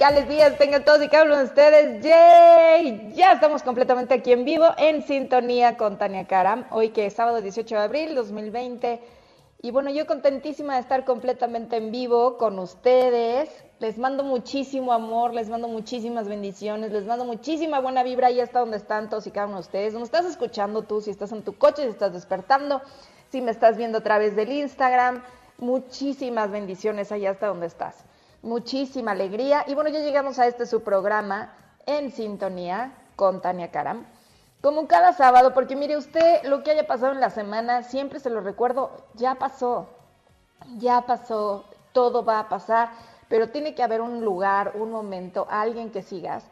Y angelicales días tengan todos y cada uno de ustedes. ¡Yay! Ya estamos completamente aquí en vivo, en sintonía con Tania Karam. Hoy que es sábado 18 de abril 2020. Y bueno, yo contentísima de estar completamente en vivo con ustedes. Les mando muchísimo amor, les mando muchísimas bendiciones, les mando muchísima buena vibra ahí hasta donde están todos y cada uno de ustedes. Donde estás escuchando tú, si estás en tu coche, si estás despertando, si me estás viendo a través del Instagram. Muchísimas bendiciones allá hasta donde estás muchísima alegría. Y bueno, ya llegamos a este su programa en sintonía con Tania Karam. Como cada sábado, porque mire usted, lo que haya pasado en la semana, siempre se lo recuerdo, ya pasó, ya pasó, todo va a pasar, pero tiene que haber un lugar, un momento, alguien que sigas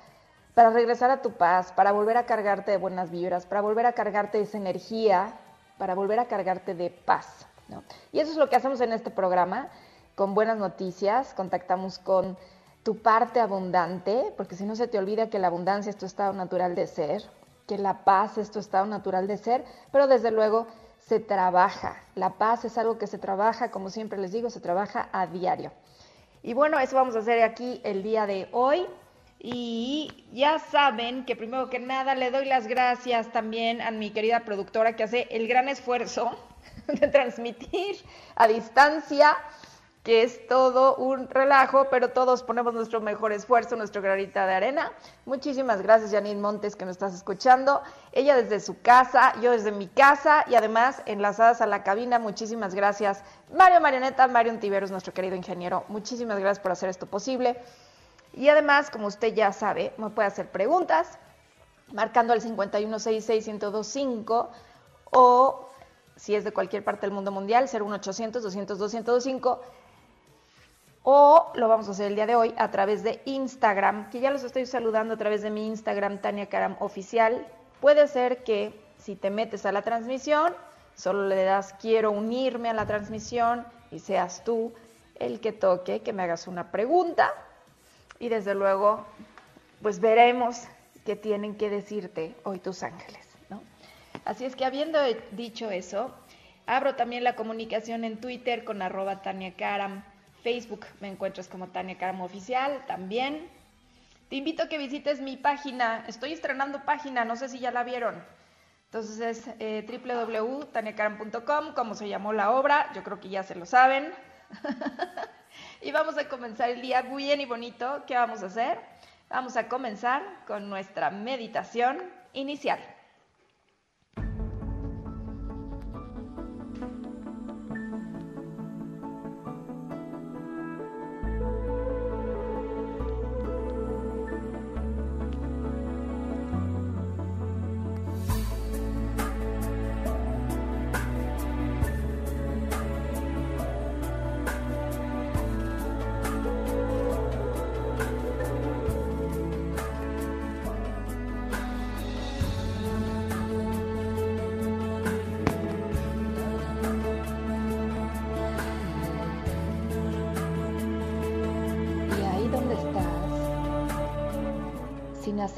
para regresar a tu paz, para volver a cargarte de buenas vibras, para volver a cargarte de esa energía, para volver a cargarte de paz. ¿no? Y eso es lo que hacemos en este programa con buenas noticias, contactamos con tu parte abundante, porque si no se te olvida que la abundancia es tu estado natural de ser, que la paz es tu estado natural de ser, pero desde luego se trabaja. La paz es algo que se trabaja, como siempre les digo, se trabaja a diario. Y bueno, eso vamos a hacer aquí el día de hoy. Y ya saben que primero que nada le doy las gracias también a mi querida productora que hace el gran esfuerzo de transmitir a distancia que es todo un relajo, pero todos ponemos nuestro mejor esfuerzo, nuestro granita de arena. Muchísimas gracias, Janine Montes, que nos estás escuchando. Ella desde su casa, yo desde mi casa y además enlazadas a la cabina. Muchísimas gracias, Mario Marioneta, Mario Antiveros, nuestro querido ingeniero. Muchísimas gracias por hacer esto posible. Y además, como usted ya sabe, me puede hacer preguntas marcando al 5166125 o si es de cualquier parte del mundo mundial, 01800 202 1025 o lo vamos a hacer el día de hoy a través de Instagram, que ya los estoy saludando a través de mi Instagram, Tania Karam Oficial. Puede ser que si te metes a la transmisión, solo le das quiero unirme a la transmisión y seas tú el que toque, que me hagas una pregunta y desde luego, pues veremos qué tienen que decirte hoy tus ángeles. ¿no? Así es que habiendo dicho eso, abro también la comunicación en Twitter con arroba Tania Karam. Facebook me encuentras como Tania Karam Oficial también. Te invito a que visites mi página. Estoy estrenando página, no sé si ya la vieron. Entonces es eh, como se llamó la obra, yo creo que ya se lo saben. y vamos a comenzar el día bien y bonito. ¿Qué vamos a hacer? Vamos a comenzar con nuestra meditación inicial.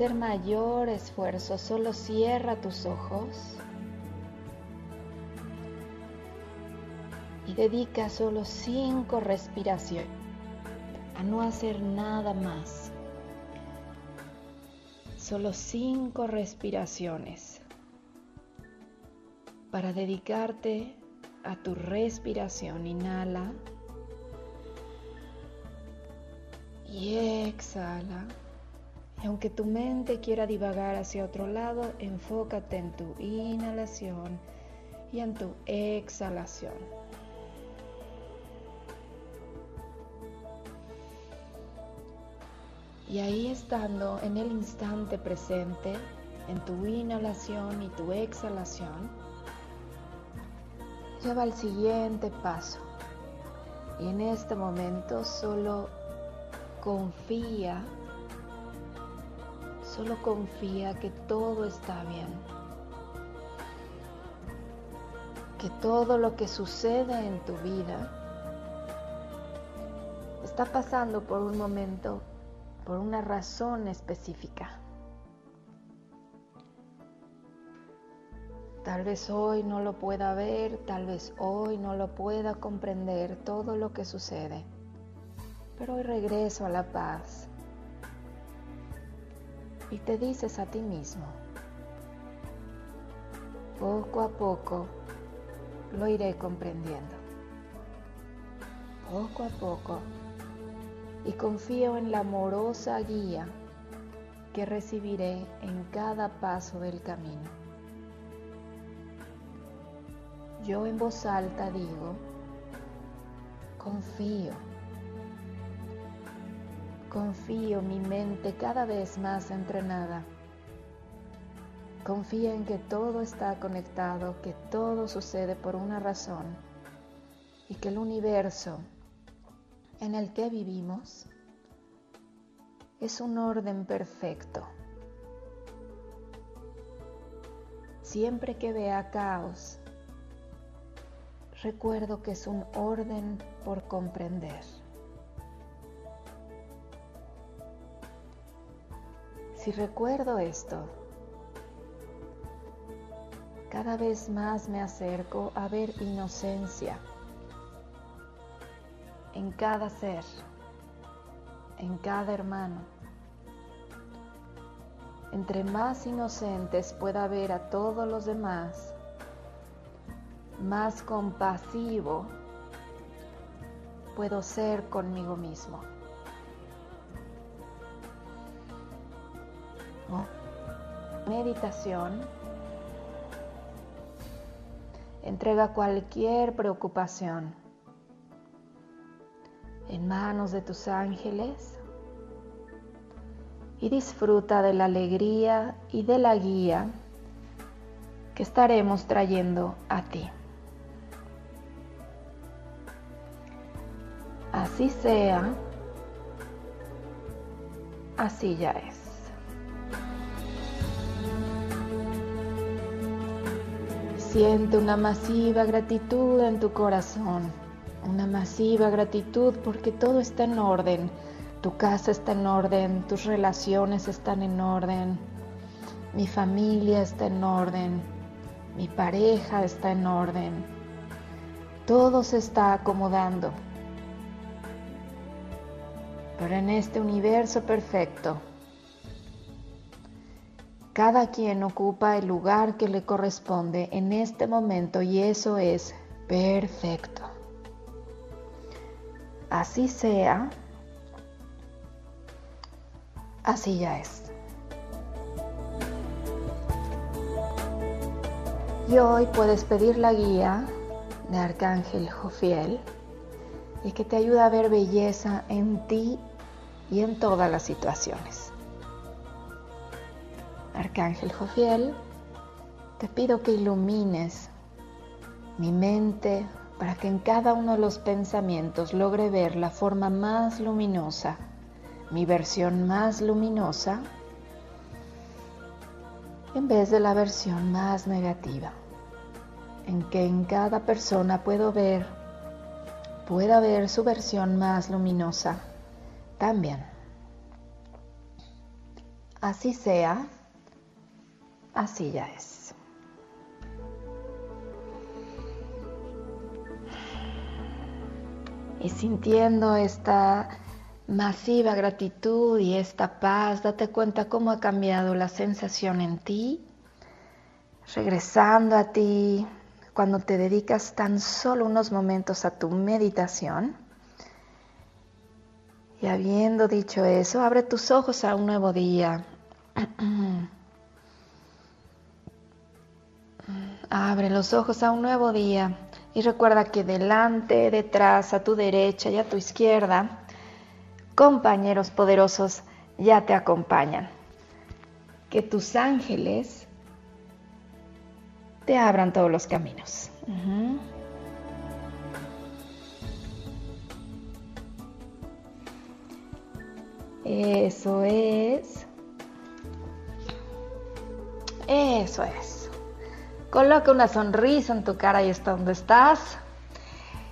Hacer mayor esfuerzo, solo cierra tus ojos y dedica solo cinco respiraciones a no hacer nada más. Solo cinco respiraciones para dedicarte a tu respiración. Inhala. Y exhala. Y aunque tu mente quiera divagar hacia otro lado, enfócate en tu inhalación y en tu exhalación. Y ahí estando en el instante presente, en tu inhalación y tu exhalación, lleva al siguiente paso. Y en este momento solo confía, solo confía que todo está bien. Que todo lo que sucede en tu vida está pasando por un momento por una razón específica. Tal vez hoy no lo pueda ver, tal vez hoy no lo pueda comprender todo lo que sucede, pero hoy regreso a la paz y te dices a ti mismo, poco a poco lo iré comprendiendo, poco a poco y confío en la amorosa guía que recibiré en cada paso del camino. Yo en voz alta digo, confío, confío mi mente cada vez más entrenada. Confío en que todo está conectado, que todo sucede por una razón y que el universo en el que vivimos es un orden perfecto. Siempre que vea caos, recuerdo que es un orden por comprender. Si recuerdo esto, cada vez más me acerco a ver inocencia en cada ser, en cada hermano. Entre más inocentes pueda ver a todos los demás, más compasivo puedo ser conmigo mismo. Meditación entrega cualquier preocupación en manos de tus ángeles y disfruta de la alegría y de la guía que estaremos trayendo a ti. Así sea, así ya es. Siente una masiva gratitud en tu corazón una masiva gratitud porque todo está en orden. Tu casa está en orden, tus relaciones están en orden, mi familia está en orden, mi pareja está en orden. Todo se está acomodando. Pero en este universo perfecto, cada quien ocupa el lugar que le corresponde en este momento y eso es perfecto así sea, así ya es. Y hoy puedes pedir la guía de Arcángel Jofiel y que te ayude a ver belleza en ti y en todas las situaciones. Arcángel Jofiel, te pido que ilumines mi mente, para que en cada uno de los pensamientos logre ver la forma más luminosa, mi versión más luminosa, en vez de la versión más negativa, en que en cada persona puedo ver, pueda ver su versión más luminosa también. Así sea, así ya es. y sintiendo esta masiva gratitud y esta paz, date cuenta cómo ha cambiado la sensación en ti, regresando a ti cuando te dedicas tan solo unos momentos a tu meditación Y habiendo dicho eso, abre tus ojos a un nuevo día. Abre los ojos a un nuevo día y recuerda que delante, detrás, a tu derecha y a tu izquierda, compañeros poderosos ya te acompañan. Que tus ángeles te abran todos los caminos. Eso es. Eso es. Coloca una sonrisa en tu cara ahí está donde estás.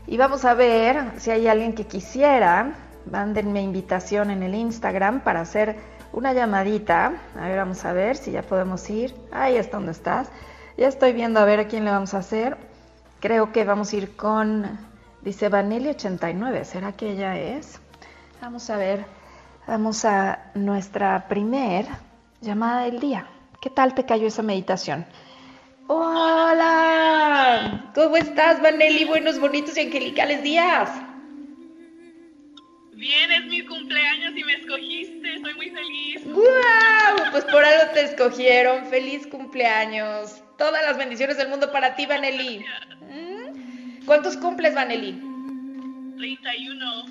Y vamos a ver si hay alguien que quisiera. Mándenme invitación en el Instagram para hacer una llamadita. A ver, vamos a ver si ya podemos ir. Ahí está donde estás. Ya estoy viendo a ver a quién le vamos a hacer. Creo que vamos a ir con, dice Vanelli89. ¿Será que ella es? Vamos a ver. Vamos a nuestra primer llamada del día. ¿Qué tal te cayó esa meditación? Hola, ¿cómo estás, Vanelli? Buenos, bonitos y angelicales días. Bien, es mi cumpleaños y me escogiste, estoy muy feliz. ¡Guau! Pues por algo te escogieron. Feliz cumpleaños. Todas las bendiciones del mundo para ti, Vanelli. ¿Mm? ¿Cuántos cumples, Vanelli? 31.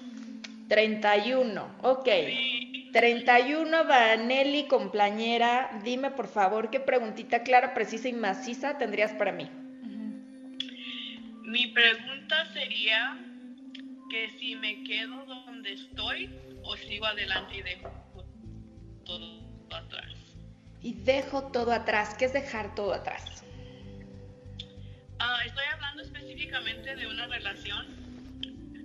31. Ok. Sí. 31, Vanelli, compañera. Dime, por favor, qué preguntita clara, precisa y maciza tendrías para mí. Mi pregunta sería que si me quedo donde estoy o sigo adelante y dejo todo atrás. Y dejo todo atrás. ¿Qué es dejar todo atrás? Ah, estoy hablando específicamente de una relación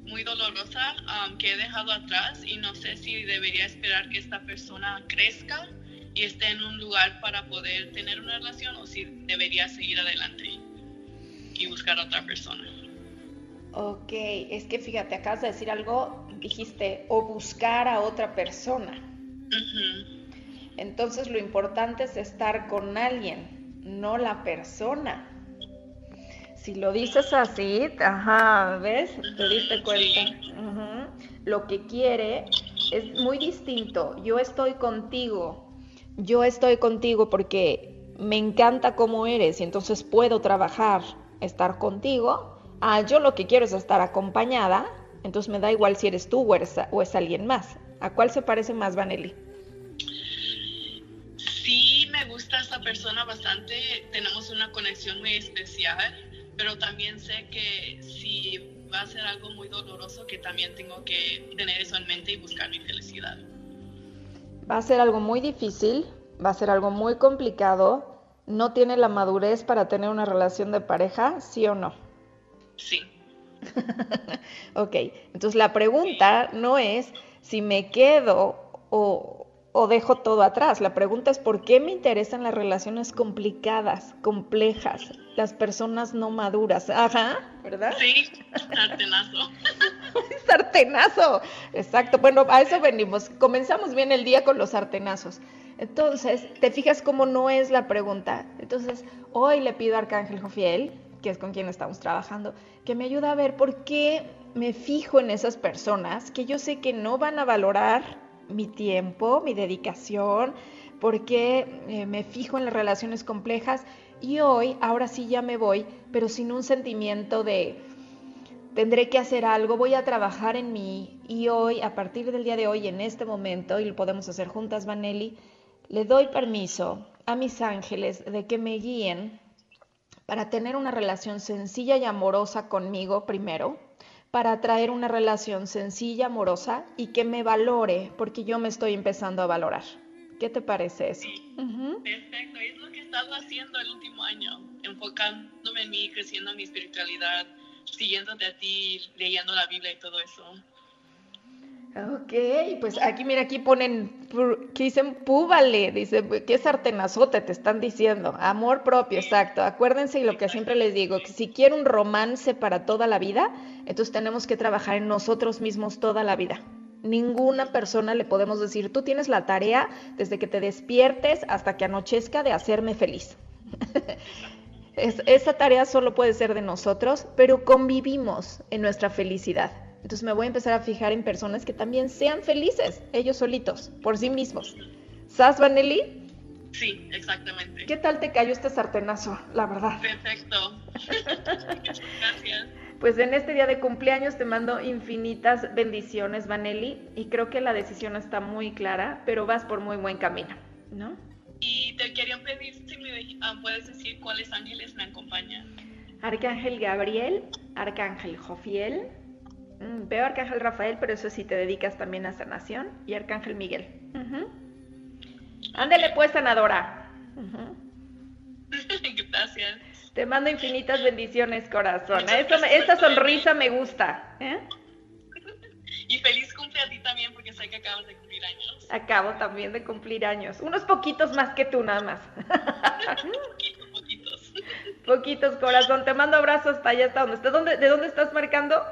muy dolorosa um, que he dejado atrás y no sé si debería esperar que esta persona crezca y esté en un lugar para poder tener una relación o si debería seguir adelante y buscar a otra persona. Ok, es que fíjate, acabas de decir algo, dijiste, o buscar a otra persona. Entonces lo importante es estar con alguien, no la persona. Si lo dices así, ajá, ¿ves? Te diste cuenta. Ujú. Lo que quiere es muy distinto. Yo estoy contigo. Yo estoy contigo porque me encanta cómo eres y entonces puedo trabajar, estar contigo. Ah, yo lo que quiero es estar acompañada, entonces me da igual si eres tú o, o es alguien más. ¿A cuál se parece más, Vanelli? Sí, me gusta esta persona bastante, tenemos una conexión muy especial, pero también sé que si va a ser algo muy doloroso, que también tengo que tener eso en mente y buscar mi felicidad. Va a ser algo muy difícil, va a ser algo muy complicado. ¿No tiene la madurez para tener una relación de pareja, sí o no? Sí, ok, entonces la pregunta no es si me quedo o, o dejo todo atrás. La pregunta es por qué me interesan las relaciones complicadas, complejas, las personas no maduras. Ajá, ¿verdad? sí, sartenazo. Sartenazo. Exacto. Bueno, a eso venimos. Comenzamos bien el día con los sartenazos. Entonces, te fijas cómo no es la pregunta. Entonces, hoy le pido a Arcángel Jofiel, que es con quien estamos trabajando, que me ayude a ver por qué me fijo en esas personas que yo sé que no van a valorar mi tiempo, mi dedicación, por qué eh, me fijo en las relaciones complejas y hoy, ahora sí ya me voy, pero sin un sentimiento de tendré que hacer algo, voy a trabajar en mí y hoy, a partir del día de hoy, en este momento, y lo podemos hacer juntas, Vanelli, le doy permiso a mis ángeles de que me guíen para tener una relación sencilla y amorosa conmigo primero, para traer una relación sencilla, amorosa y que me valore, porque yo me estoy empezando a valorar. ¿Qué te parece eso? Ujú. Perfecto, es lo que he estado haciendo el último año, enfocándome en mí, creciendo en mi espiritualidad, siguiéndote a ti, leyendo la Biblia y todo eso. Ok, pues aquí, mira, aquí ponen, que dicen púbale, dice, qué sartenazote te están diciendo, amor propio, exacto. Acuérdense y lo que siempre les digo, que si quiero un romance para toda la vida, entonces tenemos que trabajar en nosotros mismos toda la vida. Ninguna persona le podemos decir, tú tienes la tarea desde que te despiertes hasta que anochezca de hacerme feliz. Es- esa tarea solo puede ser de nosotros, pero convivimos en nuestra felicidad. Entonces me voy a empezar a fijar en personas que también sean felices, ellos solitos, por sí mismos. ¿Sas, Vanelli? Sí, exactamente. ¿Qué tal te cayó este sartenazo, la verdad? Perfecto. Gracias. Pues en este día de cumpleaños te mando infinitas bendiciones, Vanelli, y creo que la decisión está muy clara, pero vas por muy buen camino, ¿no? Y te quería pedir si me ah, puedes decir cuáles ángeles me acompañan. Arcángel Gabriel, Arcángel Jofiel, mm, veo Arcángel Rafael, pero eso sí te dedicas también a sanación, y Arcángel Miguel. Ujú. Ándele pues, sanadora. Gracias. Te mando infinitas bendiciones, corazón. Esta sonrisa me gusta. ¿eh? Y feliz cumple a ti también porque sé que acabas de cumplir años. Acabo también de cumplir años. Unos poquitos más que tú, nada más. Poquitos, poquitos. poquitos, corazón. Te mando abrazos hasta allá, hasta donde estás. ¿Dónde- ¿De dónde estás marcando?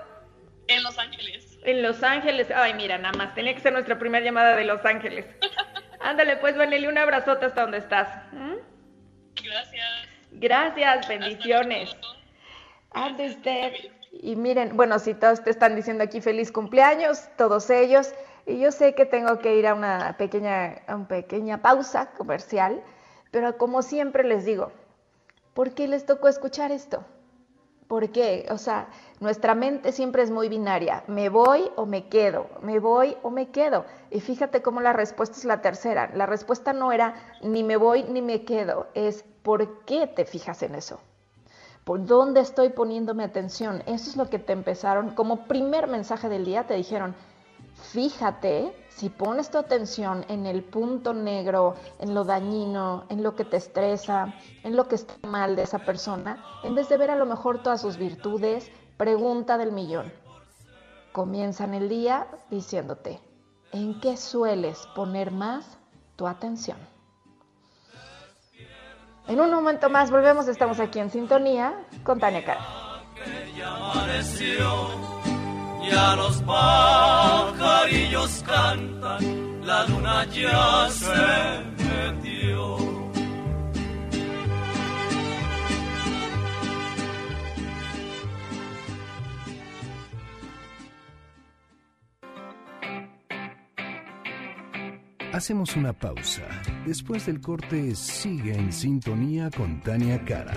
En Los Ángeles. En Los Ángeles. Ay, mira, nada más. Tenía que ser nuestra primera llamada de Los Ángeles. Ándale, pues, Vanelli, un abrazote hasta donde estás. ¿Mm? Gracias. Gracias, bendiciones. Ande usted. Y miren, bueno, si todos te están diciendo aquí feliz cumpleaños, todos ellos, y yo sé que tengo que ir a una pequeña, a una pequeña pausa comercial, pero como siempre les digo, ¿por qué les tocó escuchar esto? ¿Por qué? O sea, nuestra mente siempre es muy binaria. Me voy o me quedo, me voy o me quedo. Y fíjate cómo la respuesta es la tercera. La respuesta no era ni me voy ni me quedo, es ¿por qué te fijas en eso? ¿Por dónde estoy poniéndome atención? Eso es lo que te empezaron, como primer mensaje del día, te dijeron, fíjate si pones tu atención en el punto negro, en lo dañino, en lo que te estresa, en lo que está mal de esa persona, en vez de ver a lo mejor todas sus virtudes, pregunta del millón. Comienzan el día diciéndote, ¿en qué sueles poner más tu atención? En un momento más volvemos, estamos aquí en sintonía con Tania Cara. Ya los pajarillos cantan, la luna ya se metió. Hacemos una pausa. Después del corte, sigue en sintonía con Tania Karam.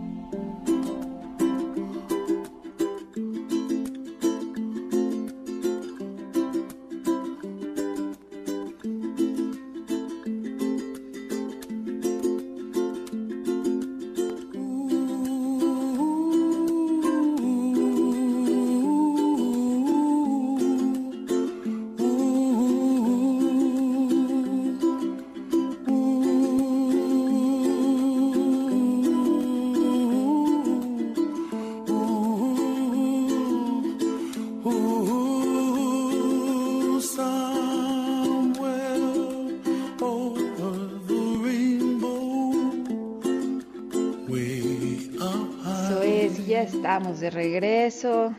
estamos de regreso.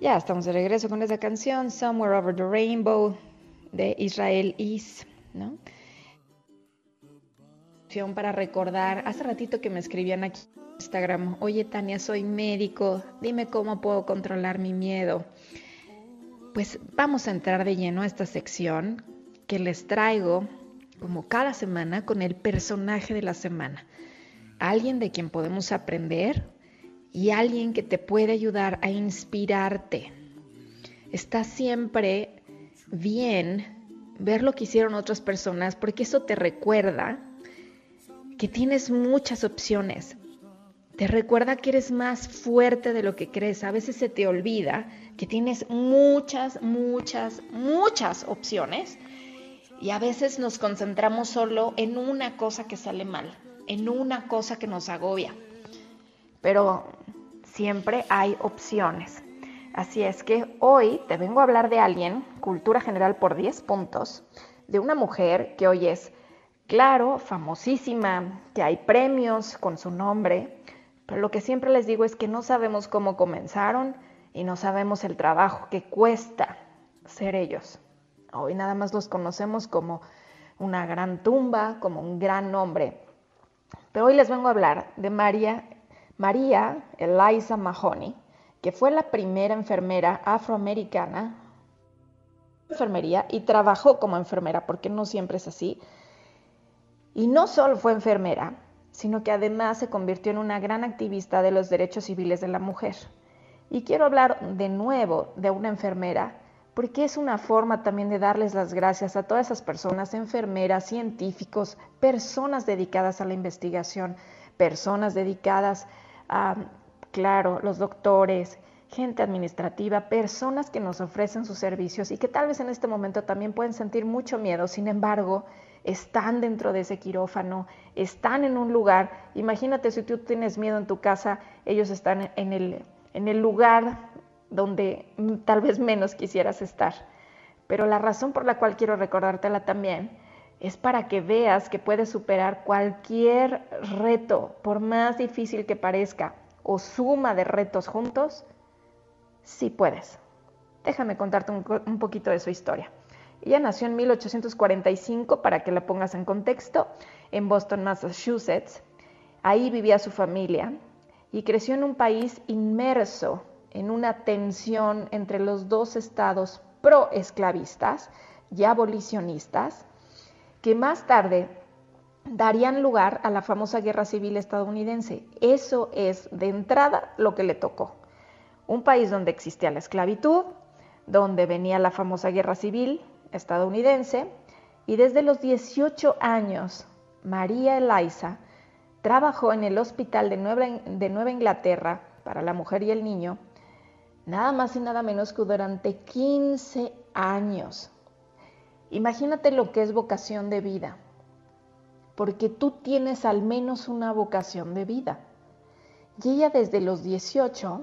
Ya estamos de regreso con esa canción, Somewhere Over the Rainbow, de Israel Is, ¿no? Para recordar, hace ratito que me escribían aquí en Instagram, oye Tania, soy médico, dime cómo puedo controlar mi miedo. Pues vamos a entrar de lleno a esta sección que les traigo como cada semana con el personaje de la semana. Alguien de quien podemos aprender y alguien que te puede ayudar a inspirarte. Está siempre bien ver lo que hicieron otras personas porque eso te recuerda que tienes muchas opciones. Te recuerda que eres más fuerte de lo que crees. A veces se te olvida que tienes muchas, muchas, muchas opciones y a veces nos concentramos solo en una cosa que sale mal, en una cosa que nos agobia. Pero siempre hay opciones. Así es que hoy te vengo a hablar de alguien, cultura general por 10 puntos, de una mujer que hoy es, claro, famosísima, que hay premios con su nombre, pero lo que siempre les digo es que no sabemos cómo comenzaron y no sabemos el trabajo que cuesta ser ellos. Hoy nada más los conocemos como una gran tumba, como un gran nombre. Pero hoy les vengo a hablar de María, María Eliza Mahoney, que fue la primera enfermera afroamericana enfermería y trabajó como enfermera, porque no siempre es así. Y no solo fue enfermera, sino que además se convirtió en una gran activista de los derechos civiles de la mujer. Y quiero hablar de nuevo de una enfermera, porque es una forma también de darles las gracias a todas esas personas, enfermeras, científicos, personas dedicadas a la investigación, personas dedicadas claro, los doctores, gente administrativa, personas que nos ofrecen sus servicios y que tal vez en este momento también pueden sentir mucho miedo, sin embargo, están dentro de ese quirófano, están en un lugar, imagínate si tú tienes miedo en tu casa, ellos están en el, en el lugar donde tal vez menos quisieras estar. Pero la razón por la cual quiero recordártela también es para que veas que puedes superar cualquier reto, por más difícil que parezca, o suma de retos juntos, sí puedes. Déjame contarte un, poquito de su historia. Ella nació en 1845, para que la pongas en contexto, en Boston, Massachusetts. Ahí vivía su familia y creció en un país inmerso en una tensión entre los dos estados pro-esclavistas y abolicionistas, que más tarde darían lugar a la famosa guerra civil estadounidense. Eso es de entrada lo que le tocó un país donde existía la esclavitud, donde venía la famosa guerra civil estadounidense, y desde los 18 años, María Eliza trabajó en el Hospital de Nueva, de Nueva Inglaterra para la mujer y el niño, nada más y nada menos que durante 15 años. Imagínate lo que es vocación de vida, porque tú tienes al menos una vocación de vida. Y ella desde los 18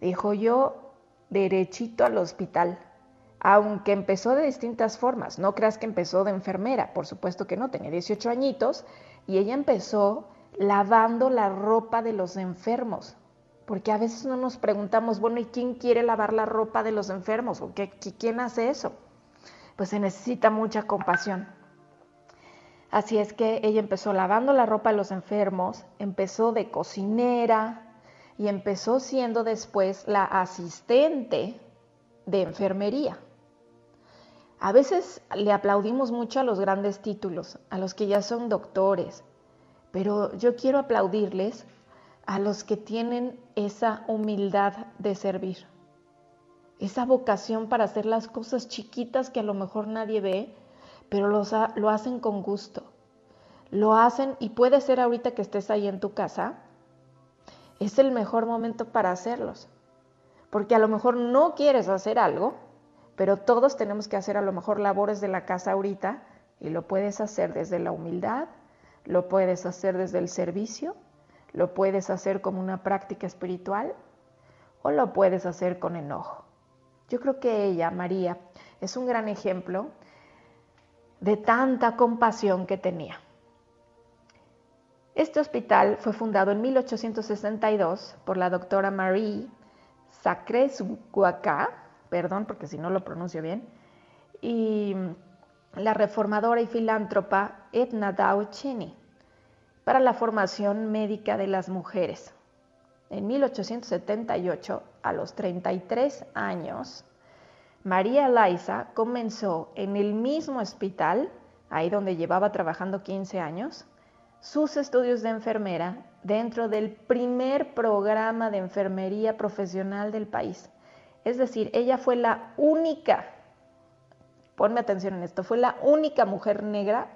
dijo yo derechito al hospital, aunque empezó de distintas formas. No creas que empezó de enfermera, por supuesto que no, tenía 18 añitos y ella empezó lavando la ropa de los enfermos. Porque a veces no nos preguntamos, bueno, ¿y quién quiere lavar la ropa de los enfermos? ¿O qué, quién hace eso? Pues se necesita mucha compasión. Así es que ella empezó lavando la ropa de los enfermos, empezó de cocinera, y empezó siendo después la asistente de enfermería. A veces le aplaudimos mucho a los grandes títulos, a los que ya son doctores, pero yo quiero aplaudirles a los que tienen esa humildad de servir, esa vocación para hacer las cosas chiquitas que a lo mejor nadie ve, pero lo hacen con gusto. Lo hacen y puede ser ahorita que estés ahí en tu casa, es el mejor momento para hacerlos. Porque a lo mejor no quieres hacer algo, pero todos tenemos que hacer a lo mejor labores de la casa ahorita y lo puedes hacer desde la humildad, lo puedes hacer desde el servicio, lo puedes hacer como una práctica espiritual o lo puedes hacer con enojo. Yo creo que ella, María, es un gran ejemplo de tanta compasión que tenía. Este hospital fue fundado en 1862 por la doctora Marie Sacresguaca, perdón porque si no lo pronuncio bien, y la reformadora y filántropa Edna Cheney para la formación médica de las mujeres. En 1878, a los 33 años, María Liza comenzó en el mismo hospital, ahí donde llevaba trabajando 15 años, sus estudios de enfermera dentro del primer programa de enfermería profesional del país. Es decir, ella fue la única, ponme atención en esto, fue la única mujer negra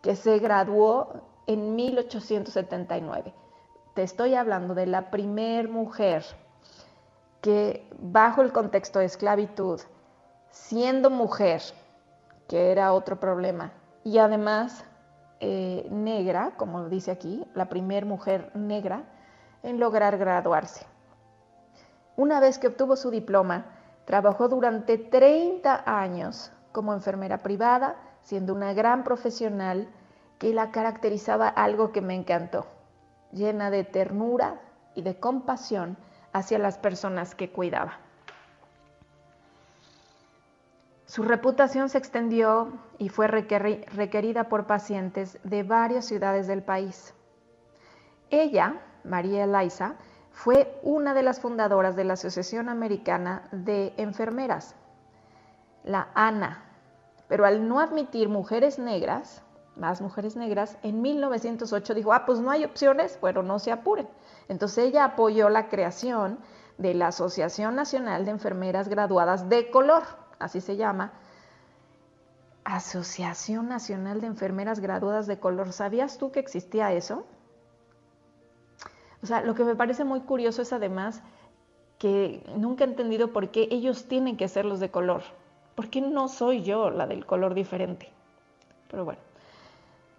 que se graduó en 1879. Te estoy hablando de la primer mujer que bajo el contexto de esclavitud, siendo mujer, que era otro problema, y además eh, negra, como dice aquí, la primera mujer negra en lograr graduarse. Una vez que obtuvo su diploma, trabajó durante 30 años como enfermera privada siendo una gran profesional que la caracterizaba algo que me encantó, llena de ternura y de compasión hacia las personas que cuidaba. Su reputación se extendió y fue requerida por pacientes de varias ciudades del país. Ella, María Eliza, fue una de las fundadoras de la Asociación Americana de Enfermeras, la ANA, pero al no admitir mujeres negras, más mujeres negras, en 1908 dijo, ah, pues no hay opciones, bueno, no se apuren. Entonces ella apoyó la creación de la Asociación Nacional de Enfermeras Graduadas de Color, así se llama, Asociación Nacional de Enfermeras Graduadas de Color. ¿Sabías tú que existía eso? O sea, lo que me parece muy curioso es además que nunca he entendido por qué ellos tienen que ser los de color. ¿Por qué no soy yo la del color diferente? Pero bueno,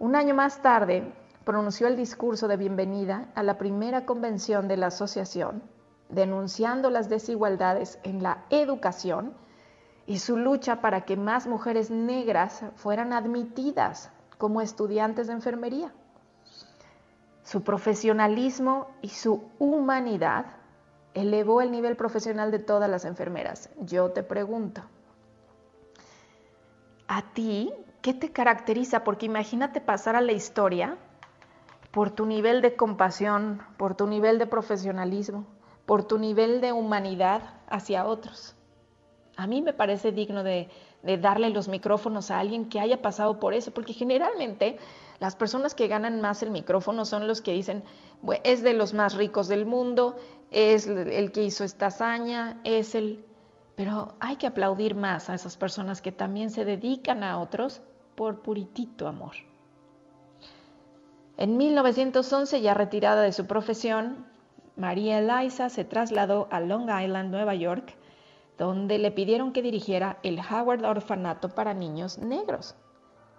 un año más tarde pronunció el discurso de bienvenida a la primera convención de la asociación, denunciando las desigualdades en la educación y su lucha para que más mujeres negras fueran admitidas como estudiantes de enfermería. Su profesionalismo y su humanidad elevó el nivel profesional de todas las enfermeras. Yo te pregunto, ¿a ti qué te caracteriza? Porque imagínate pasar a la historia por tu nivel de compasión, por tu nivel de profesionalismo, por tu nivel de humanidad hacia otros. A mí me parece digno de, darle los micrófonos a alguien que haya pasado por eso, porque generalmente las personas que ganan más el micrófono son los que dicen, es de los más ricos del mundo, es el que hizo esta hazaña, es el... Pero hay que aplaudir más a esas personas que también se dedican a otros por puritito amor. En 1911, ya retirada de su profesión, María Eliza se trasladó a Long Island, Nueva York, donde le pidieron que dirigiera el Howard Orfanato para Niños Negros.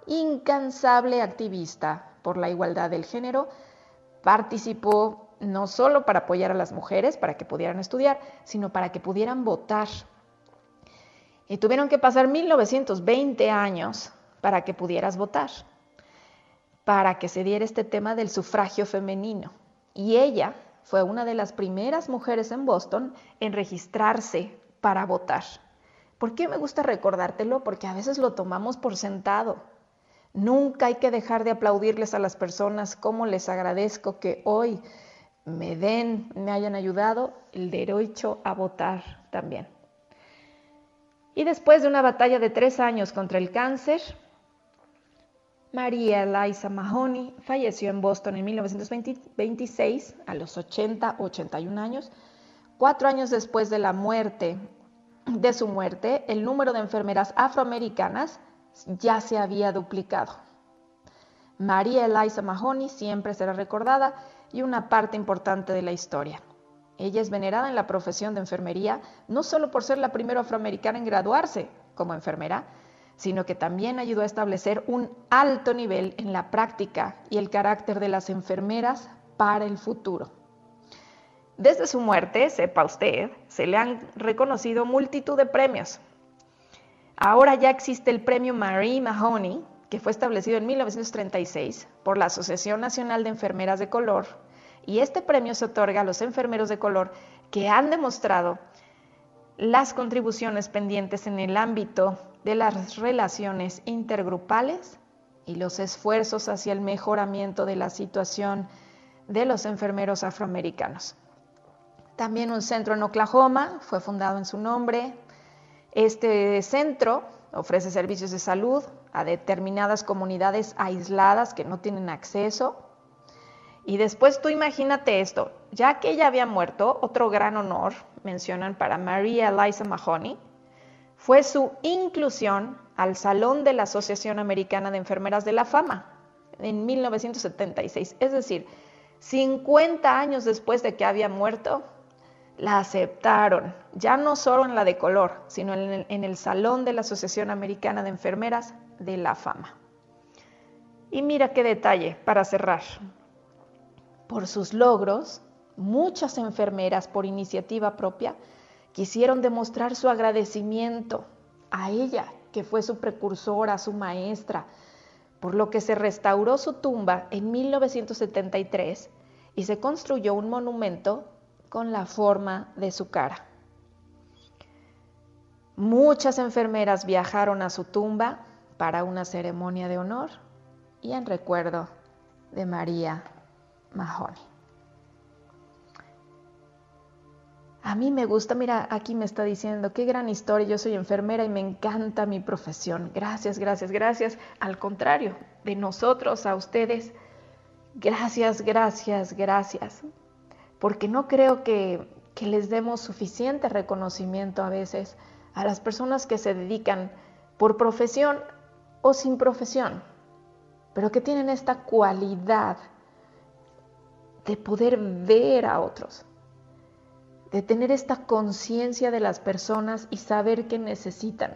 Incansable activista por la igualdad del género, participó no solo para apoyar a las mujeres, para que pudieran estudiar, sino para que pudieran votar. Y tuvieron que pasar 1920 años para que pudieras votar, para que se diera este tema del sufragio femenino. Y ella fue una de las primeras mujeres en Boston en registrarse para votar. ¿Por qué me gusta recordártelo? Porque a veces lo tomamos por sentado. Nunca hay que dejar de aplaudirles a las personas, como les agradezco que hoy me den, me hayan ayudado el derecho a votar también. Y después de una batalla de tres años contra el cáncer, María Eliza Mahoney falleció en Boston en 1926 a los 80, 81 años. Cuatro años después de la muerte de su muerte, el número de enfermeras afroamericanas ya se había duplicado. María Eliza Mahoney siempre será recordada y una parte importante de la historia. Ella es venerada en la profesión de enfermería no solo por ser la primera afroamericana en graduarse como enfermera, sino que también ayudó a establecer un alto nivel en la práctica y el carácter de las enfermeras para el futuro. Desde su muerte, sepa usted, se le han reconocido multitud de premios. Ahora ya existe el premio Marie Mahoney, que fue establecido en 1936 por la Asociación Nacional de Enfermeras de Color, y este premio se otorga a los enfermeros de color que han demostrado las contribuciones pendientes en el ámbito de las relaciones intergrupales y los esfuerzos hacia el mejoramiento de la situación de los enfermeros afroamericanos. También un centro en Oklahoma fue fundado en su nombre. Este centro ofrece servicios de salud a determinadas comunidades aisladas que no tienen acceso. Y después tú imagínate esto, ya que ella había muerto, otro gran honor, mencionan para María Eliza Mahoney, fue su inclusión al Salón de la Asociación Americana de Enfermeras de la Fama en 1976. Es decir, 50 años después de que había muerto, la aceptaron, ya no solo en la de color, sino en el, en el, Salón de la Asociación Americana de Enfermeras de la Fama. Y mira qué detalle para cerrar. Por sus logros, muchas enfermeras por iniciativa propia quisieron demostrar su agradecimiento a ella, que fue su precursora, su maestra, por lo que se restauró su tumba en 1973 y se construyó un monumento con la forma de su cara. Muchas enfermeras viajaron a su tumba para una ceremonia de honor y en recuerdo de María Mahoney. A mí me gusta, mira, aquí me está diciendo, qué gran historia, yo soy enfermera y me encanta mi profesión. Gracias, gracias, gracias. Al contrario, de nosotros a ustedes, gracias, gracias, gracias. Porque no creo que, que les demos suficiente reconocimiento a veces a las personas que se dedican por profesión o sin profesión, pero que tienen esta cualidad de poder ver a otros de tener esta conciencia de las personas y saber qué necesitan.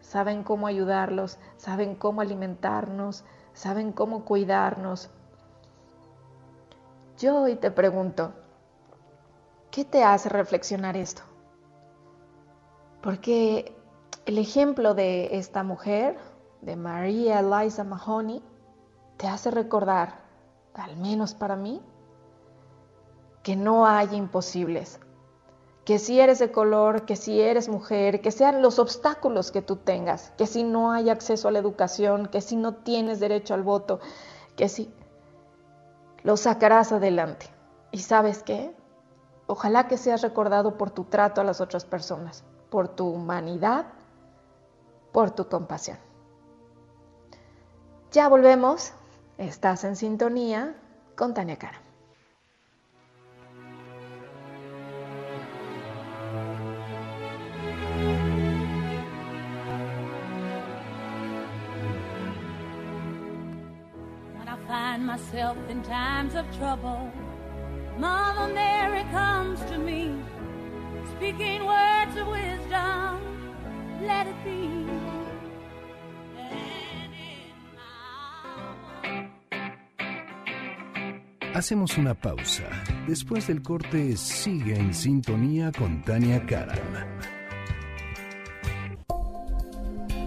Saben cómo ayudarlos, saben cómo alimentarnos, saben cómo cuidarnos. Yo hoy te pregunto, ¿qué te hace reflexionar esto? Porque el ejemplo de esta mujer, de María Eliza Mahoney, te hace recordar, al menos para mí, que no hay imposibles, que si eres de color, que si eres mujer, que sean los obstáculos que tú tengas, que si no hay acceso a la educación, que si no tienes derecho al voto, que si lo sacarás adelante. ¿Y sabes qué? Ojalá que seas recordado por tu trato a las otras personas, por tu humanidad, por tu compasión. Ya volvemos. Estás en sintonía con Tania Cara. Find myself in times of trouble, Mother Mary comes to me, speaking words of wisdom. Let it be. Hacemos una pausa. Después del corte, sigue en sintonía con Tania Karam.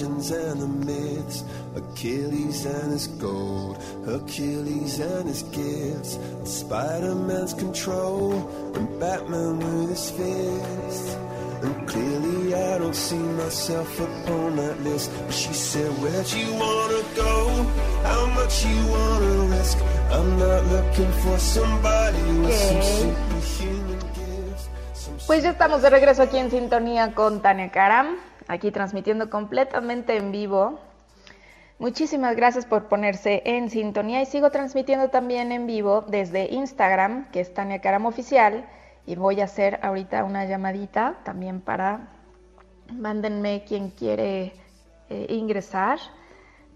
legends and the myths, Achilles and his gold, Hercules and his gifts, Spider Man's control, and Batman with his fists. And clearly, I don't see myself upon that list. But she said, Where'd you wanna go? How much you wanna risk? I'm not looking for somebody with some superhuman Pues ya estamos de regreso aquí en sintonía con Tania Karam, aquí transmitiendo completamente en vivo. Muchísimas gracias por ponerse en sintonía y sigo transmitiendo también en vivo desde Instagram, que es Tania Karam Oficial, y voy a hacer ahorita una llamadita también para, mándenme quien quiere eh, ingresar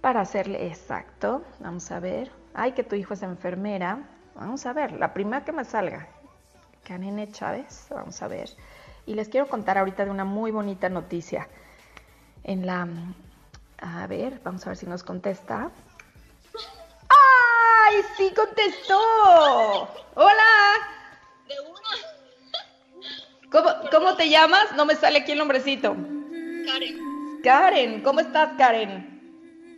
para hacerle exacto. Vamos a ver. Ay, que tu hijo es enfermera. Vamos a ver, la primera que me salga. Canene Chávez, vamos a ver. Y les quiero contar ahorita de una muy bonita noticia. En la... A ver, vamos a ver si nos contesta. ¡Ay, sí contestó! ¡Hola! ¿Cómo, ¿Cómo te llamas? No me sale aquí el nombrecito. Karen, Karen, ¿cómo estás, Karen?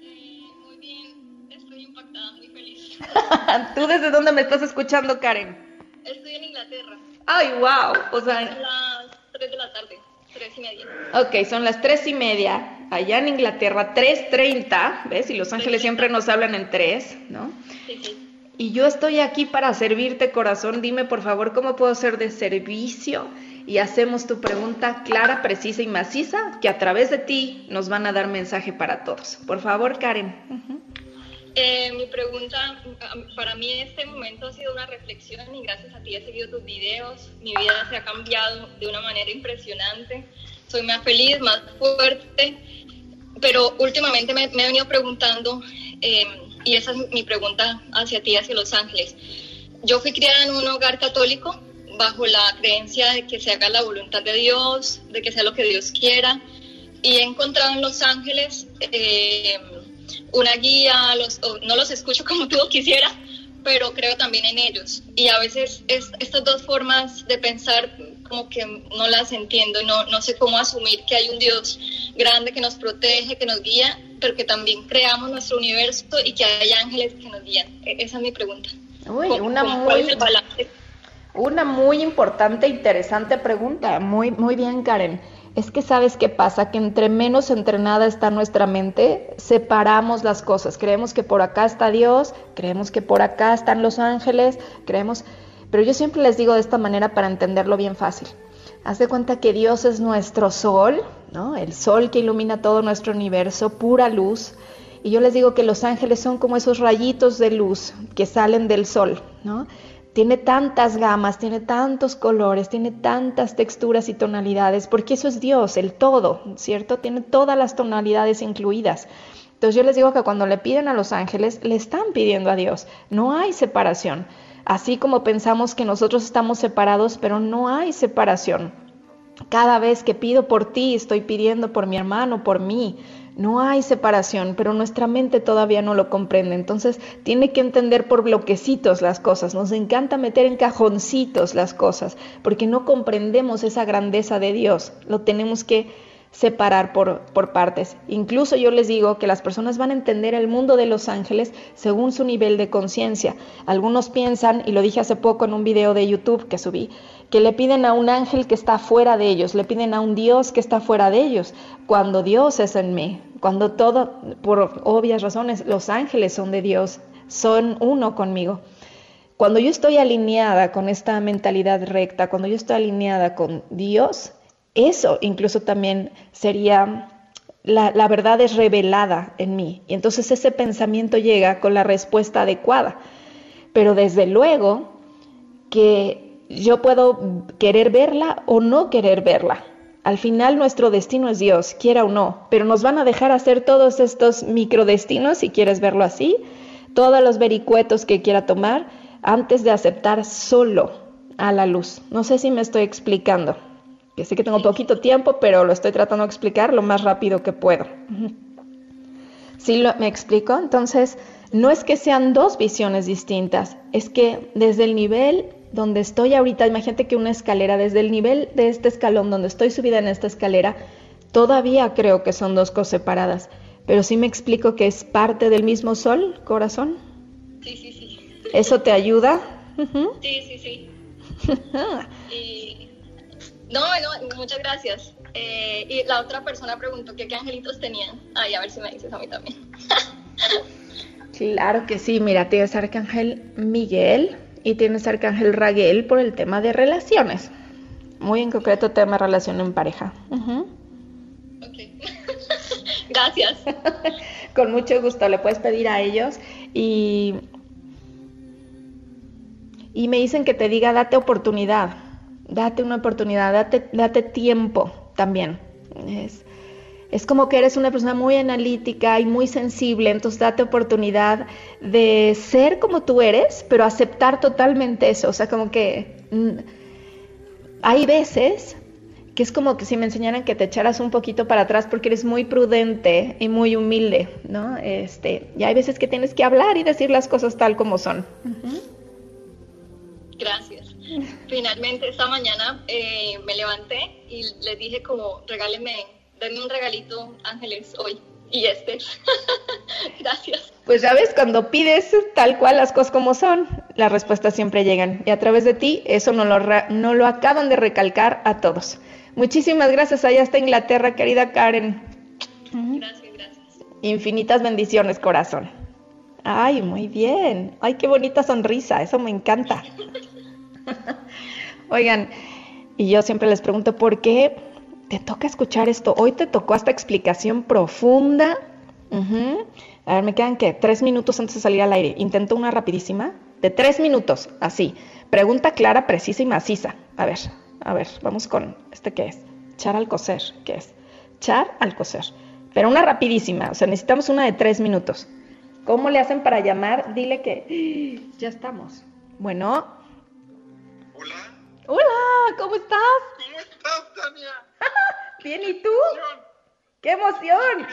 eh, muy bien, estoy impactada, muy feliz. ¿Tú desde dónde me estás escuchando, Karen? Estoy en Inglaterra, ¡Ay, wow! O sea, las 3 de la tarde, 3 y media. Ok, son las tres y media, allá en Inglaterra, 3.30, ¿ves? Y Los Ángeles siempre nos hablan en tres, ¿no? Sí, sí. Y yo estoy aquí para servirte, corazón. Dime, por favor, cómo puedo ser de servicio. Y hacemos tu pregunta clara, precisa y maciza, que a través de ti nos van a dar mensaje para todos. Por favor, Karen. Ujú. Eh, mi pregunta, para mí este momento ha sido una reflexión y gracias a ti he seguido tus videos. Mi vida se ha cambiado de una manera impresionante. Soy más feliz, más fuerte, pero últimamente me, he venido preguntando, eh, y esa es mi pregunta hacia ti, hacia Los Ángeles. Yo fui criada en un hogar católico bajo la creencia de que se haga la voluntad de Dios, de que sea lo que Dios quiera, y he encontrado en Los Ángeles... Eh, una guía, los, no los escucho como tú quisiera, pero creo también en ellos. Y a veces es, estas dos formas de pensar como que no las entiendo no, no sé cómo asumir que hay un Dios grande que nos protege, que nos guía, pero que también creamos nuestro universo y que hay ángeles que nos guían. E, esa es mi pregunta. Uy, una muy, Una muy importante, interesante pregunta. Muy, muy bien, Karen es que sabes qué pasa, que entre menos entrenada está nuestra mente, separamos las cosas. Creemos que por acá está Dios, creemos que por acá están los ángeles, creemos... Pero yo siempre les digo de esta manera para entenderlo bien fácil. Haz de cuenta que Dios es nuestro sol, ¿no? El sol que ilumina todo nuestro universo, pura luz. Y yo les digo que los ángeles son como esos rayitos de luz que salen del sol, ¿no? Tiene tantas gamas, tiene tantos colores, tiene tantas texturas y tonalidades, porque eso es Dios, el todo, ¿cierto? Tiene todas las tonalidades incluidas. Entonces yo les digo que cuando le piden a los ángeles, le están pidiendo a Dios, no hay separación. Así como pensamos que nosotros estamos separados, pero no hay separación. Cada vez que pido por ti, estoy pidiendo por mi hermano, por mí. No hay separación, pero nuestra mente todavía no lo comprende. Entonces tiene que entender por bloquecitos las cosas. Nos encanta meter en cajoncitos las cosas, porque no comprendemos esa grandeza de Dios. Lo tenemos que separar por, por, partes. Incluso yo les digo que las personas van a entender el mundo de los ángeles según su nivel de conciencia. Algunos piensan, y lo dije hace poco en un video de YouTube que subí, que le piden a un ángel que está fuera de ellos, le piden a un Dios que está fuera de ellos, cuando Dios es en mí, cuando todo, por obvias razones, los ángeles son de Dios, son uno conmigo. Cuando yo estoy alineada con esta mentalidad recta, cuando yo estoy alineada con Dios, eso incluso también sería, la, la, verdad es revelada en mí. Y entonces ese pensamiento llega con la respuesta adecuada. Pero desde luego que yo puedo querer verla o no querer verla. Al final nuestro destino es Dios, quiera o no, pero nos van a dejar hacer todos estos microdestinos, si quieres verlo así, todos los vericuetos que quiera tomar antes de aceptar solo a la luz. No sé si me estoy explicando que sé que tengo poquito tiempo, pero lo estoy tratando de explicar lo más rápido que puedo. ¿Sí lo, me explico? Entonces, no es que sean dos visiones distintas, es que desde el nivel donde estoy ahorita, imagínate que una escalera, desde el nivel de este escalón donde estoy subida en esta escalera, todavía creo que son dos cosas separadas, pero sí me explico que es parte del mismo sol, corazón. Sí, sí, sí. ¿Eso te ayuda? Sí, sí, sí. y no, no, muchas gracias. Eh, y la otra persona preguntó que qué angelitos tenían. Ay, a ver si me dices a mí también. claro que sí, mira, tienes Arcángel Miguel y tienes Arcángel Raguel por el tema de relaciones. Muy en concreto tema de relación en pareja. Ok. Gracias. Con mucho gusto, le puedes pedir a ellos y, y me dicen que te diga, date oportunidad date una oportunidad, date, date tiempo también. Es, es como que eres una persona muy analítica y muy sensible, entonces date oportunidad de ser como tú eres, pero aceptar totalmente eso. O sea, como que mm, hay veces que es como que si me enseñaran que te echaras un poquito para atrás porque eres muy prudente y muy humilde, ¿no? Este, y hay veces que tienes que hablar y decir las cosas tal como son. Gracias. Finalmente esta mañana eh, me levanté y les dije como regálenme, denme un regalito Ángeles hoy. Y este. Gracias. Pues ya ves, cuando pides tal cual las cosas como son, las respuestas siempre llegan. Y a través de ti, eso no lo, no lo acaban de recalcar a todos. Muchísimas gracias allá hasta Inglaterra, querida Karen. Gracias, gracias. Infinitas bendiciones, corazón. Ay, muy bien. Ay, qué bonita sonrisa. Eso me encanta. Oigan, y yo siempre les pregunto, ¿por qué te toca escuchar esto? Hoy te tocó esta explicación profunda A ver, me quedan qué? Tres minutos antes de salir al aire. Intento una rapidísima de tres minutos, así. Pregunta clara, precisa y maciza. A ver, a ver, vamos con este qué es. Char al coser, ¿qué es? Char al coser. Pero una rapidísima, o sea, necesitamos una de tres minutos. ¿Cómo le hacen para llamar? Dile que ya estamos. Bueno. Hola. Hola, ¿cómo estás? ¿Cómo estás, Tania? Bien, ¿y tú? ¡Qué emoción!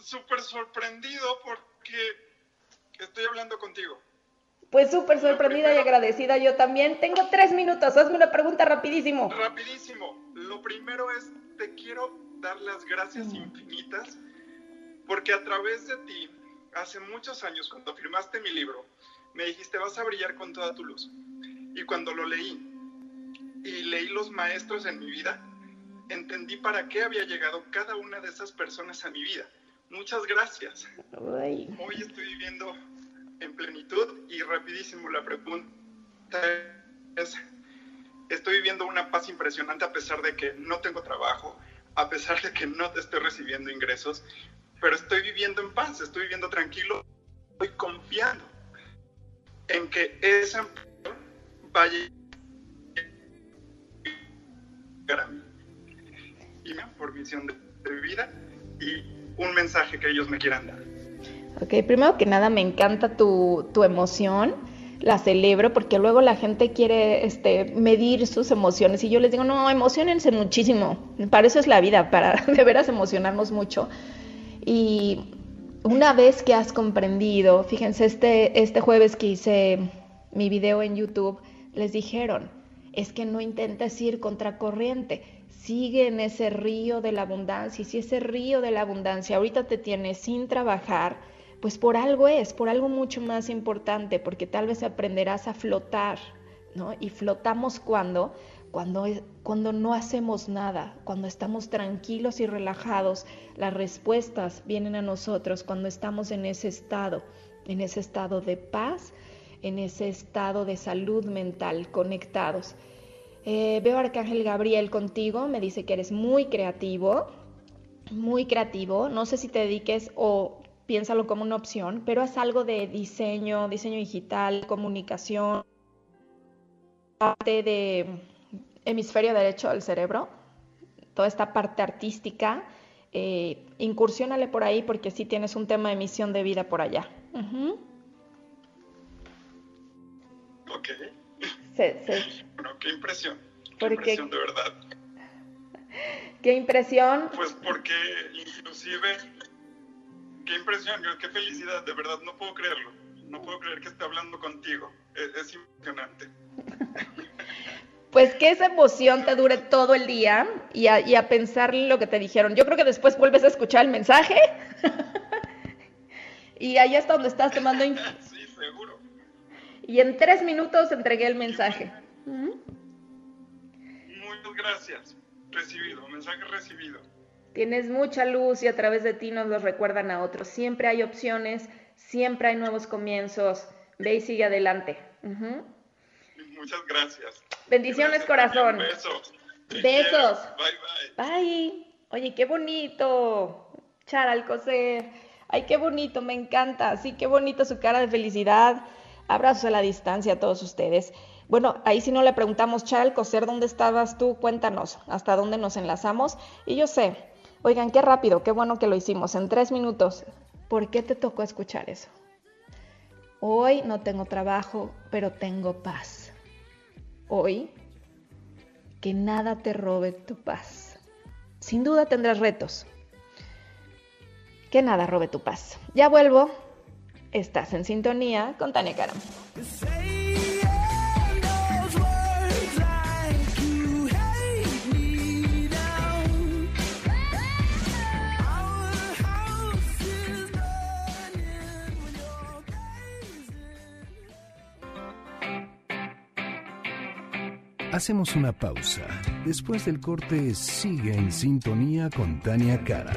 Súper sorprendido porque estoy hablando contigo. Pues súper sorprendida y agradecida yo también. Tengo tres minutos, hazme una pregunta rapidísimo. Rapidísimo. Lo primero es, te quiero dar las gracias infinitas porque a través de ti, hace muchos años, cuando firmaste mi libro, me dijiste, vas a brillar con toda tu luz. Y cuando lo leí y leí los maestros en mi vida, entendí para qué había llegado cada una de esas personas a mi vida. Muchas gracias. Hoy estoy viviendo en plenitud y rapidísimo la pregunta es, estoy viviendo una paz impresionante a pesar de que no tengo trabajo, a pesar de que no te estoy recibiendo ingresos, pero estoy viviendo en paz, estoy viviendo tranquilo, estoy confiando en que ese empleo vaya a mí. Por visión de, de vida y un mensaje que ellos me quieran dar. Ok, primero que nada me encanta tu, tu emoción, la celebro porque luego la gente quiere este, medir sus emociones y yo les digo, no, emocionense muchísimo, para eso es la vida, para de veras emocionarnos mucho. Y una vez que has comprendido, fíjense, este, este jueves que hice mi video en YouTube, les dijeron, es que no intentes ir contracorriente, sigue en ese río de la abundancia. Y si ese río de la abundancia ahorita te tiene sin trabajar, pues por algo es, por algo mucho más importante, porque tal vez aprenderás a flotar, ¿no? Y flotamos cuando, cuando, cuando no hacemos nada, cuando estamos tranquilos y relajados, las respuestas vienen a nosotros cuando estamos en ese estado, en ese estado de paz, en ese estado de salud mental, conectados. Eh, veo a Arcángel Gabriel contigo, me dice que eres muy creativo, muy creativo. No sé si te dediques o piénsalo como una opción, pero es algo de diseño, diseño digital, comunicación, parte de hemisferio derecho del cerebro, toda esta parte artística. Eh, incursiónale por ahí porque sí tienes un tema de misión de vida por allá. Ok. Bueno, qué impresión. Qué impresión, de verdad. ¿Qué impresión? Pues porque inclusive qué impresión, qué felicidad, de verdad, no puedo creerlo. No puedo creer que esté hablando contigo. Es, es emocionante. Pues que esa emoción te dure todo el día y a, y a pensar lo que te dijeron. Yo creo que después vuelves a escuchar el mensaje y ahí está donde estás tomando. sí, seguro. Y en tres minutos entregué el mensaje. Muchas gracias. Recibido, mensaje recibido. Tienes mucha luz y a través de ti nos lo recuerdan a otros. Siempre hay opciones, siempre hay nuevos comienzos. Ve y sigue adelante. Muchas gracias. Bendiciones, corazón. Besos. Besos. Bye, bye. Bye. Oye, qué bonito. Chara Alcocer. Ay, qué bonito, me encanta. Sí, qué bonito su cara de felicidad. Abrazos a la distancia a todos ustedes. Bueno, ahí si no le preguntamos, Chara Alcocer, ¿dónde estabas tú? Cuéntanos, ¿hasta dónde nos enlazamos? Y yo sé, Oigan, qué rápido, qué bueno que lo hicimos en tres minutos. ¿Por qué te tocó escuchar eso? Hoy no tengo trabajo, pero tengo paz. Hoy, que nada te robe tu paz. Sin duda tendrás retos. Que nada robe tu paz. Ya vuelvo. Estás en sintonía con Tania Karam. Hacemos una pausa. Después del corte, sigue en sintonía con Tania Karam.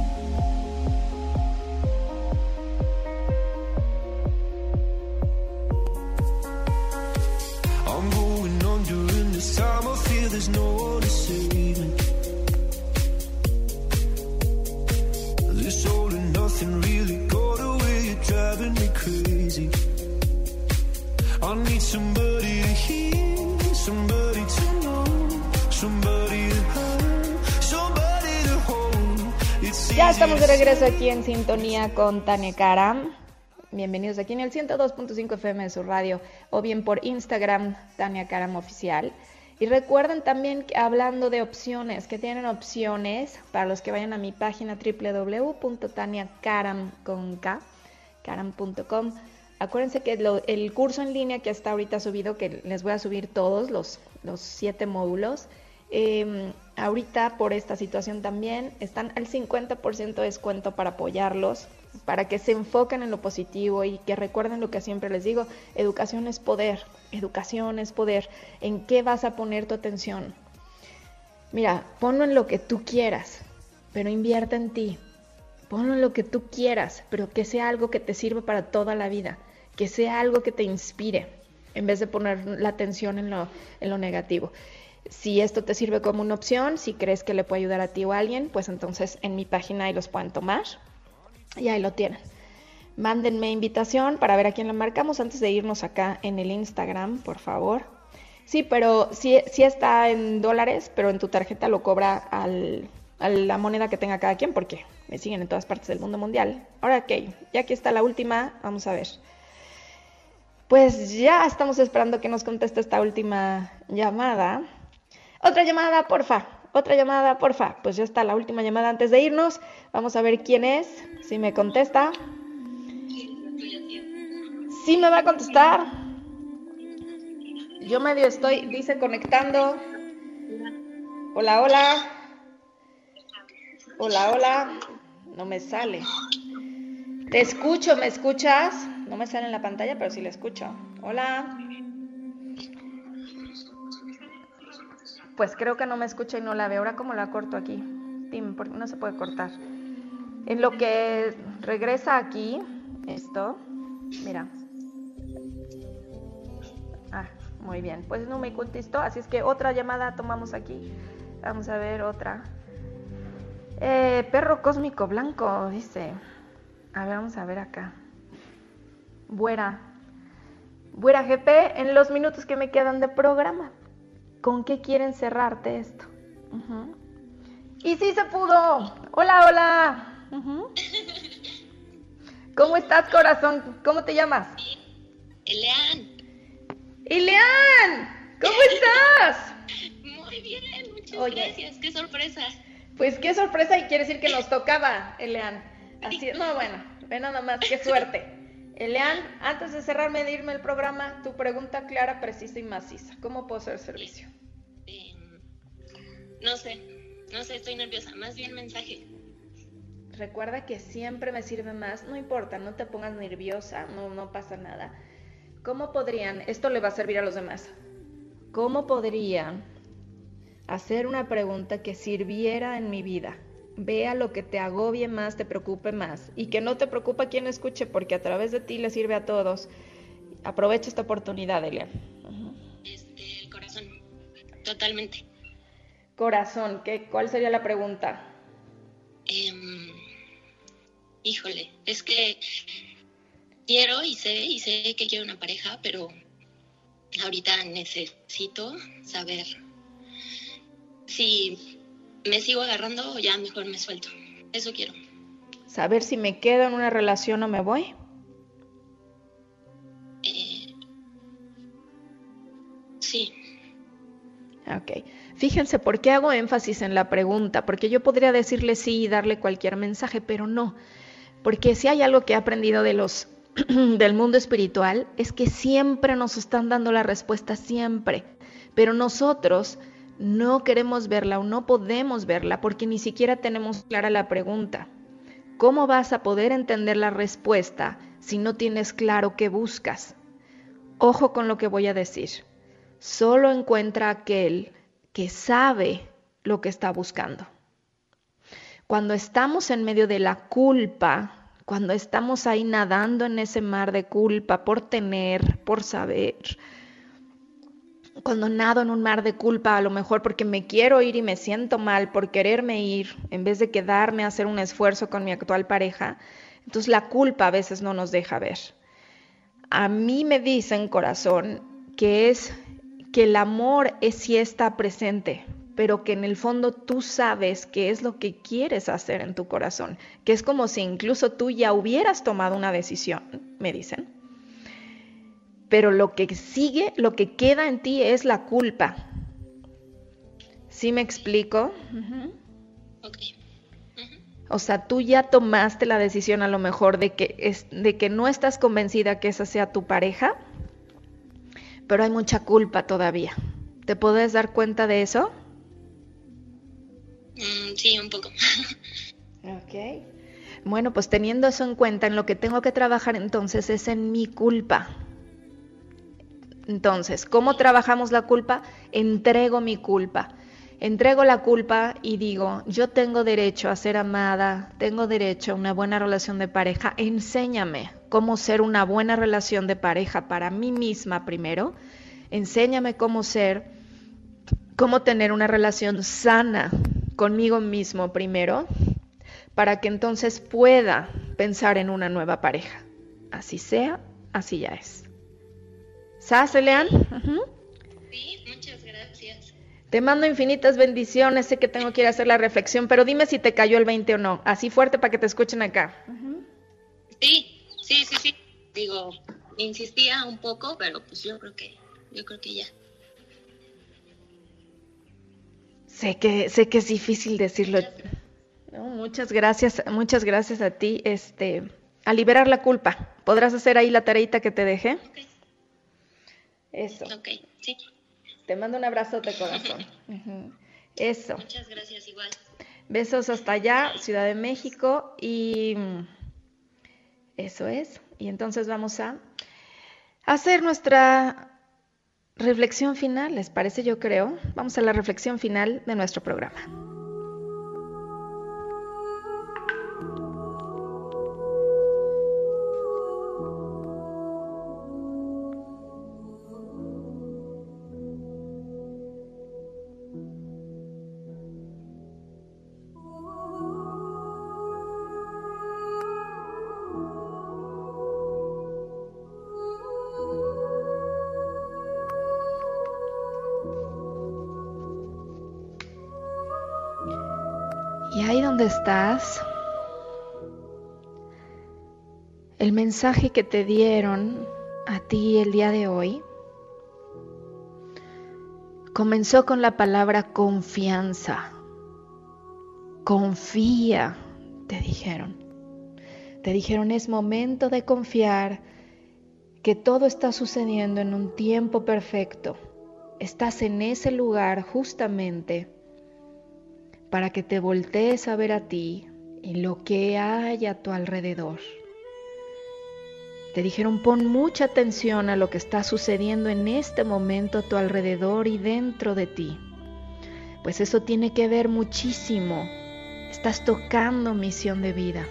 There's no one to save me. This all and nothing really got away. You're driving me crazy. I need somebody to hear, somebody to know, somebody to have, somebody to hold. It's Ya estamos de regreso aquí en sintonía con Tania Karam. Bienvenidos aquí en el 102.5 FM de su radio o bien por Instagram Tania Karam Oficial. Y recuerden también hablando de opciones, que tienen opciones para los que vayan a mi página www.taniakaram.com. Acuérdense que el curso en línea que está ahorita subido, que les voy a subir todos los, los siete módulos, eh, ahorita por esta situación también están al 50% de descuento para apoyarlos, para que se enfoquen en lo positivo y que recuerden lo que siempre les digo, educación es poder, educación es poder. ¿En qué vas a poner tu atención? Mira, ponlo en lo que tú quieras, pero invierte en ti. Ponlo en lo que tú quieras, pero que sea algo que te sirva para toda la vida, que sea algo que te inspire, en vez de poner la atención en lo, en lo negativo. Si esto te sirve como una opción, si crees que le puede ayudar a ti o a alguien, pues entonces en mi página ahí los pueden tomar y ahí lo tienen. Mándenme invitación para ver a quién lo marcamos antes de irnos acá en el Instagram, por favor. Sí, pero sí, sí está en dólares, pero en tu tarjeta lo cobra al, a la moneda que tenga cada quien, porque me siguen en todas partes del mundo mundial. Ahora, ok, ya que está la última, vamos a ver. Pues ya estamos esperando que nos conteste esta última llamada. Otra llamada, porfa. Otra llamada, porfa. Pues ya está la última llamada antes de irnos. Vamos a ver quién es. Si me contesta. Sí me va a contestar. Yo medio estoy, dice conectando. Hola, hola. Hola, hola. No me sale. Te escucho, ¿me escuchas? No me sale en la pantalla, pero sí le escucho. Hola. Pues creo que no me escucha y no la veo. Ahora cómo la corto aquí. Tim, porque no se puede cortar. En lo que regresa aquí, esto, mira. Ah, muy bien. Pues no me contestó, así es que otra llamada tomamos aquí. Vamos a ver otra. Eh, perro cósmico blanco, dice. A ver, vamos a ver acá. Buena. Buena GP, en los minutos que me quedan de programa. ¿Con qué quieren cerrarte esto? Y sí se pudo. Hola, hola. ¿Cómo estás, corazón? ¿Cómo te llamas? Elean, Ileán, ¿cómo estás? muy bien, muchas Oye. gracias, qué sorpresa. Pues qué sorpresa y quiere decir que nos tocaba, Eleán. Así, no, bueno, ve nada más, qué suerte. Eleán, antes de cerrarme de irme el programa, tu pregunta clara, precisa y maciza. ¿Cómo puedo hacer servicio? Eh, no sé, no sé, estoy nerviosa, más bien mensaje. Recuerda que siempre me sirve más, no importa, no te pongas nerviosa, no, no pasa nada. ¿Cómo podrían, esto le va a servir a los demás, cómo podrían hacer una pregunta que sirviera en mi vida? Vea lo que te agobie más, te preocupe más y que no te preocupe quien escuche porque a través de ti le sirve a todos. Aprovecha esta oportunidad, Elian. Este, el corazón, totalmente. Corazón, ¿qué, ¿cuál sería la pregunta? Em, híjole, es que quiero y sé, y sé que quiero una pareja, pero ahorita necesito saber si me sigo agarrando o ya mejor me suelto. Eso quiero. Saber si me quedo en una relación o me voy. Eh, sí, Ok. Fíjense por qué hago énfasis en la pregunta, porque yo podría decirle sí y darle cualquier mensaje, pero no. Porque si hay algo que he aprendido de los del mundo espiritual es que siempre nos están dando la respuesta siempre, pero nosotros no queremos verla o no podemos verla porque ni siquiera tenemos clara la pregunta. ¿Cómo vas a poder entender la respuesta si no tienes claro qué buscas. Ojo con lo que voy a decir. Solo encuentra aquel que sabe lo que está buscando. Cuando estamos en medio de la culpa, cuando estamos ahí nadando en ese mar de culpa por tener, por saber, cuando nado en un mar de culpa, a lo mejor porque me quiero ir y me siento mal por quererme ir, en vez de quedarme a hacer un esfuerzo con mi actual pareja, entonces la culpa a veces no nos deja ver. A mí me dicen, corazón, que es que el amor es si está presente, pero que en el fondo tú sabes qué es lo que quieres hacer en tu corazón, que es como si incluso tú ya hubieras tomado una decisión, me dicen. Pero lo que sigue, lo que queda en ti es la culpa. ¿Sí me explico? O sea, tú ya tomaste la decisión a lo mejor de que, es, de que no estás convencida que esa sea tu pareja, pero hay mucha culpa todavía. ¿Te puedes dar cuenta de eso? Mm, sí, un poco. ok. Bueno, pues teniendo eso en cuenta, en lo que tengo que trabajar entonces es en mi culpa. Entonces, ¿cómo trabajamos la culpa? Entrego mi culpa. Entrego la culpa y digo, yo tengo derecho a ser amada, tengo derecho a una buena relación de pareja. Enséñame cómo ser una buena relación de pareja para mí misma primero. Enséñame cómo ser, cómo tener una relación sana conmigo mismo primero, para que entonces pueda pensar en una nueva pareja. Así sea, así ya es. ¿Sabes, Lean? Sí, muchas gracias. Te mando infinitas bendiciones, sé que tengo que ir a hacer la reflexión, pero dime si te cayó el 20 o no, así fuerte para que te escuchen acá. Sí, sí, sí, sí. Digo, insistía un poco, pero pues yo creo que, yo creo que ya. Sé que, sé que es difícil decirlo. muchas gracias, muchas gracias a ti. Este, a liberar la culpa. ¿Podrás hacer ahí la tareita que te dejé? Eso. Ok, sí. Te mando un abrazo de corazón. Eso. Muchas gracias, igual. Besos hasta allá, Ciudad de México. Y eso es. Y entonces vamos a hacer nuestra reflexión final, ¿les parece? Yo creo. Vamos a la reflexión final de nuestro programa. El mensaje que te dieron a ti el día de hoy comenzó con la palabra confianza. Confía, te dijeron. Te dijeron es momento de confiar que todo está sucediendo en un tiempo perfecto. Estás en ese lugar justamente para que te voltees a ver a ti y lo que hay a tu alrededor. Te dijeron pon mucha atención a lo que está sucediendo en este momento a tu alrededor y dentro de ti, pues eso tiene que ver muchísimo. Estás tocando misión de vida.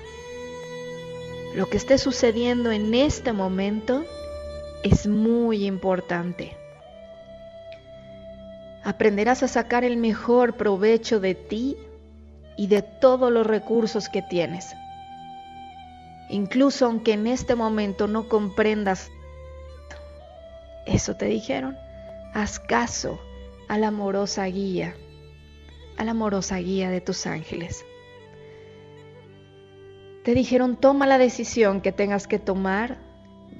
Lo que esté sucediendo en este momento es muy importante. Aprenderás a sacar el mejor provecho de ti y de todos los recursos que tienes. Incluso aunque en este momento no comprendas eso te dijeron, haz caso a la amorosa guía, a la amorosa guía de tus ángeles. Te dijeron, toma la decisión que tengas que tomar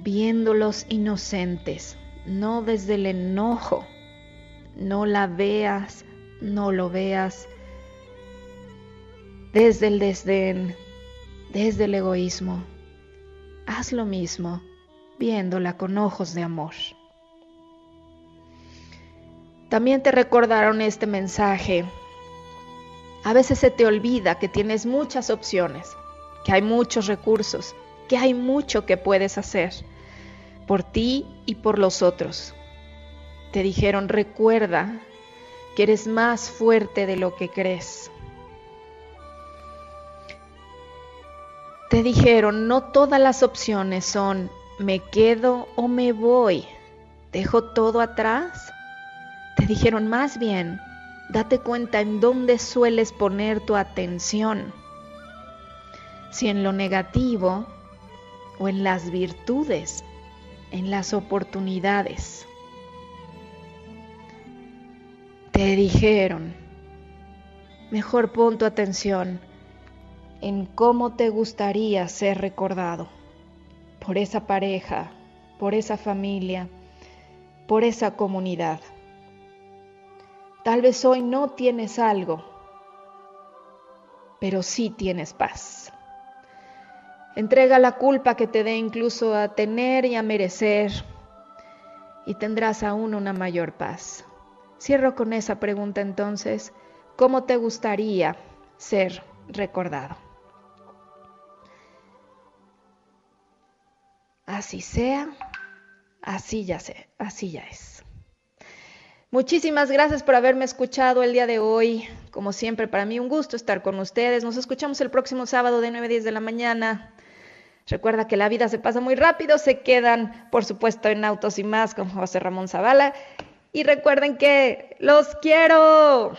viéndolos inocentes, no desde el enojo, no la veas, no lo veas desde el desdén, desde el egoísmo. Haz lo mismo viéndola con ojos de amor. También te recordaron este mensaje. A veces se te olvida que tienes muchas opciones, que hay muchos recursos, que hay mucho que puedes hacer por ti y por los otros. Te dijeron, recuerda que eres más fuerte de lo que crees. Te dijeron, no todas las opciones son me quedo o me voy, dejo todo atrás. Te dijeron más bien, date cuenta en dónde sueles poner tu atención, si en lo negativo o en las virtudes, en las oportunidades. Te dijeron, mejor pon tu atención en cómo te gustaría ser recordado por esa pareja, por esa familia, por esa comunidad. Tal vez hoy no tienes algo, pero sí tienes paz. Entrega la culpa que te dé incluso a tener y a merecer y tendrás aún una mayor paz. Cierro con esa pregunta entonces, ¿cómo te gustaría ser recordado? Así sea, así ya sé, así ya es. Muchísimas gracias por haberme escuchado el día de hoy. Como siempre, para mí un gusto estar con ustedes. Nos escuchamos el próximo sábado de 9 a 10 de la mañana. Recuerda que la vida se pasa muy rápido, se quedan, por supuesto, en Autos y más con José Ramón Zavala. Y recuerden que los quiero.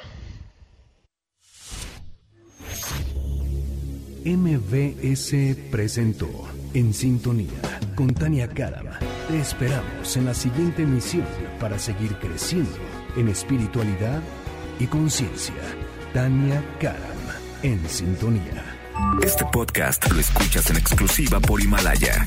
MBS presentó En Sintonía con Tania Karam. Te esperamos en la siguiente emisión para seguir creciendo en espiritualidad y conciencia. Tania Karam en Sintonía. Este podcast lo escuchas en exclusiva por Himalaya.